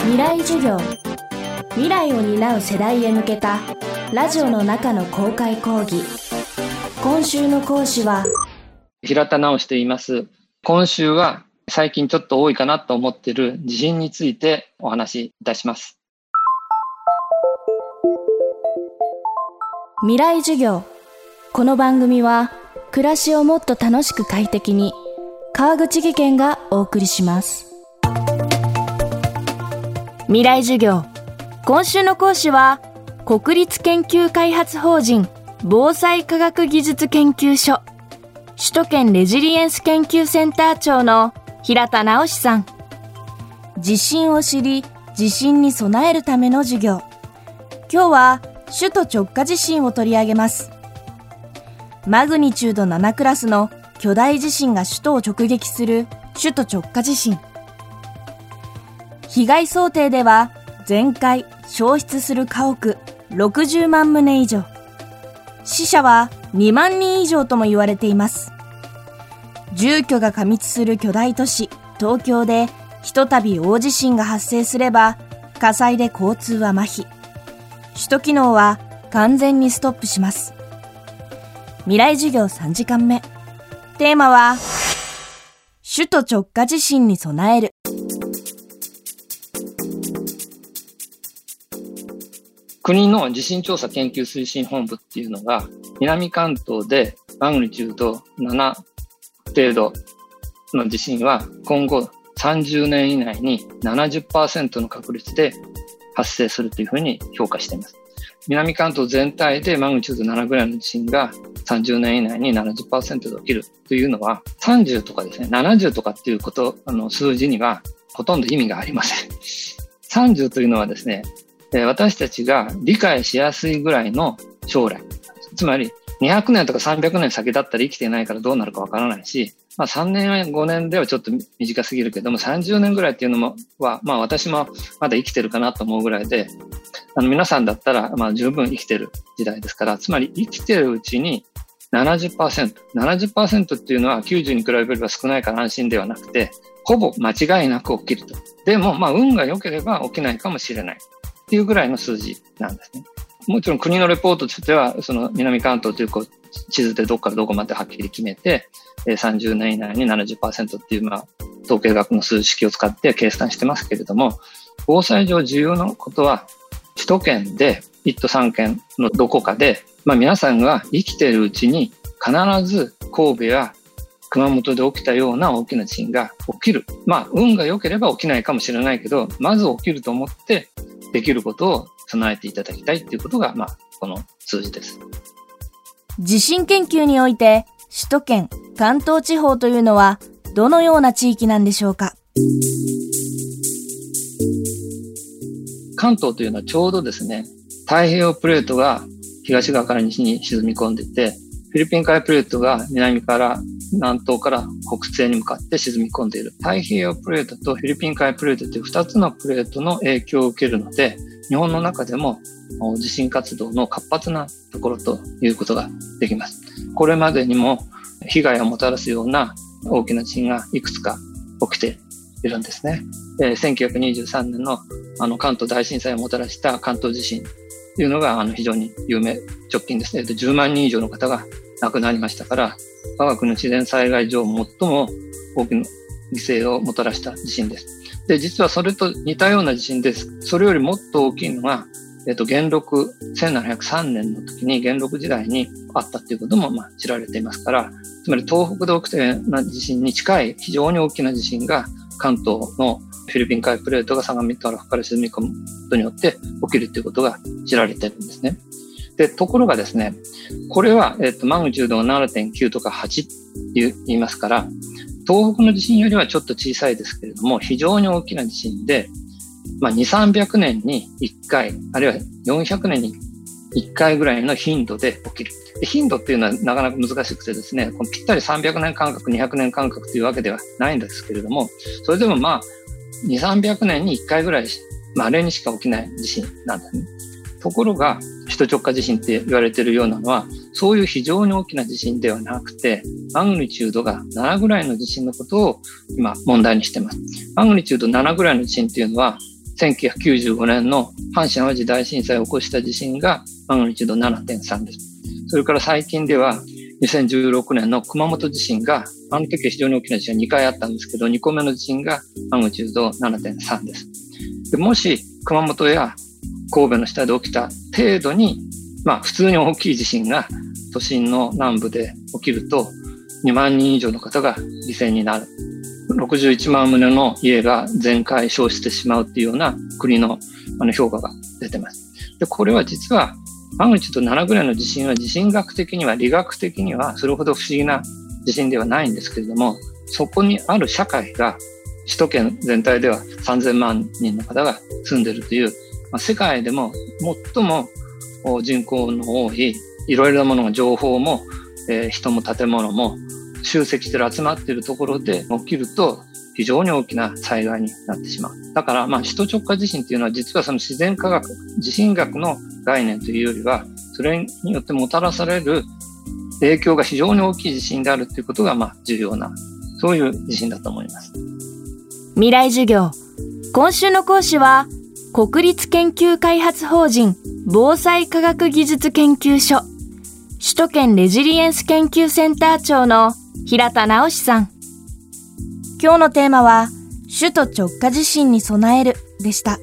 未来授業。未来を担う世代へ向けたラジオの中の公開講義。今週の講師は平田直と言います。今週は最近ちょっと多いかなと思っている地震についてお話しいたします。未来授業。この番組は暮らしをもっと楽しく快適に川口義賢がお送りします未来授業。今週の講師は国立研究開発法人防災科学技術研究所首都圏レジリエンス研究センター長の平田直さん。地震を知り地震に備えるための授業。今日は首都直下地震を取り上げます。マグニチュード7クラスの巨大地震が首都を直撃する首都直下地震。被害想定では全壊、消失する家屋60万棟以上。死者は2万人以上とも言われています。住居が過密する巨大都市、東京でひとたび大地震が発生すれば火災で交通は麻痺。首都機能は完全にストップします。未来授業3時間目。テーマは首都直下地震に備える。国の地震調査研究推進本部っていうのが、南関東でマグニチュード7程度の地震は今後30年以内に70%の確率で発生するというふうに評価しています。南関東全体でマグニチュード7ぐらいの地震が30年以内に70%で起きるというのは30とかですね、70とかっていうこと、あの数字にはほとんど意味がありません。30というのはですね、私たちが理解しやすいぐらいの将来。つまり、200年とか300年先だったら生きてないからどうなるかわからないし、まあ3年5年ではちょっと短すぎるけども、30年ぐらいっていうのは、まあ私もまだ生きてるかなと思うぐらいで、あの皆さんだったらまあ十分生きてる時代ですから、つまり生きてるうちに70%、70%っていうのは90に比べれば少ないから安心ではなくて、ほぼ間違いなく起きると。でも、まあ運が良ければ起きないかもしれない。っていうぐらいの数字なんですね。もちろん国のレポートとしては、その南関東というこう地図でどこからどこまではっきり決めて、30年以内に70%っていう、まあ、統計学の数式を使って計算してますけれども、防災上重要なことは、首都圏で1都3県のどこかで、まあ、皆さんが生きているうちに必ず神戸や熊本で起きたような大きな地震が起きる。まあ、運が良ければ起きないかもしれないけど、まず起きると思ってできることを備えていただきたいっていうことが、まあ、この数字です。地震研究において、首都圏、関東地方というのは、どのような地域なんでしょうか？関東というのはちょうどですね、太平洋プレートが東側から西に沈み込んでいて、フィリピン海プレートが南から南東から北西に向かって沈み込んでいる。太平洋プレートとフィリピン海プレートという2つのプレートの影響を受けるので、日本の中でも地震活動の活発なところということができます。これまでにも被害をもたらすような大きな地震がいくつか起きているんですね。1923年のあの関東大震災をもたらした関東地震というのがあの非常に有名、直近ですね。10万人以上の方が亡くなりましたから、我が国の自然災害上最も大きな犠牲をもたらした地震です。で、実はそれと似たような地震です。それよりもっと大きいのが、えっと、元禄、1703年の時に元禄時代にあったということも、まあ、知られていますから、つまり東北で起きたような地震に近い非常に大きな地震が関東のフィリピン海プレートが相模原から沈み込むことによって起きるということが知られているんですね。で、ところがですね、これは、えっと、マグニチュードが7.9とか8って言いますから、東北の地震よりはちょっと小さいですけれども、非常に大きな地震で、まあ、2、300年に1回、あるいは400年に1回ぐらいの頻度で起きる。頻度っていうのはなかなか難しくてですね、このぴったり300年間隔、200年間隔というわけではないんですけれども、それでもまあ、2、300年に1回ぐらい、まあ、例にしか起きない地震なんですね。ところが、首都直下地震って言われているようなのは、そういう非常に大きな地震ではなくて、マグニチュードが7ぐらいの地震のことを今問題にしてます。マグニチュード7ぐらいの地震っていうのは、1995年の阪神淡路大震災を起こした地震がマグニチュード7.3です。それから最近では2016年の熊本地震が、あの時は非常に大きな地震が2回あったんですけど、2個目の地震がマグニチュード7.3です。でもし熊本や神戸の下で起きた程度に、まあ普通に大きい地震が都心の南部で起きると、2万人以上の方が犠牲になる。61万棟の家が全壊消失してしまうっていうような国のあの評価が出てます。で、これは実はマグニチュード7ぐらいの地震は地震学的には理学的にはそれほど不思議な地震ではないんですけれども、そこにある社会が首都圏全体では3000万人の方が住んでいるという、ま、世界でも最も人口の多いいろいろなものが情報も、え、人も建物も集積してる集まっているところで起きると非常に大きな災害になってしまう。だから、まあ、首都直下地震っていうのは実はその自然科学、地震学の概念というよりは、それによってもたらされる影響が非常に大きい地震であるということが、まあ、重要な、そういう地震だと思います。未来授業。今週の講師は、国立研究開発法人防災科学技術研究所、首都圏レジリエンス研究センター長の平田直さん。今日のテーマは、首都直下地震に備えるでした。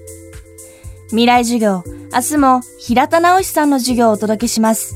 未来授業、明日も平田直さんの授業をお届けします。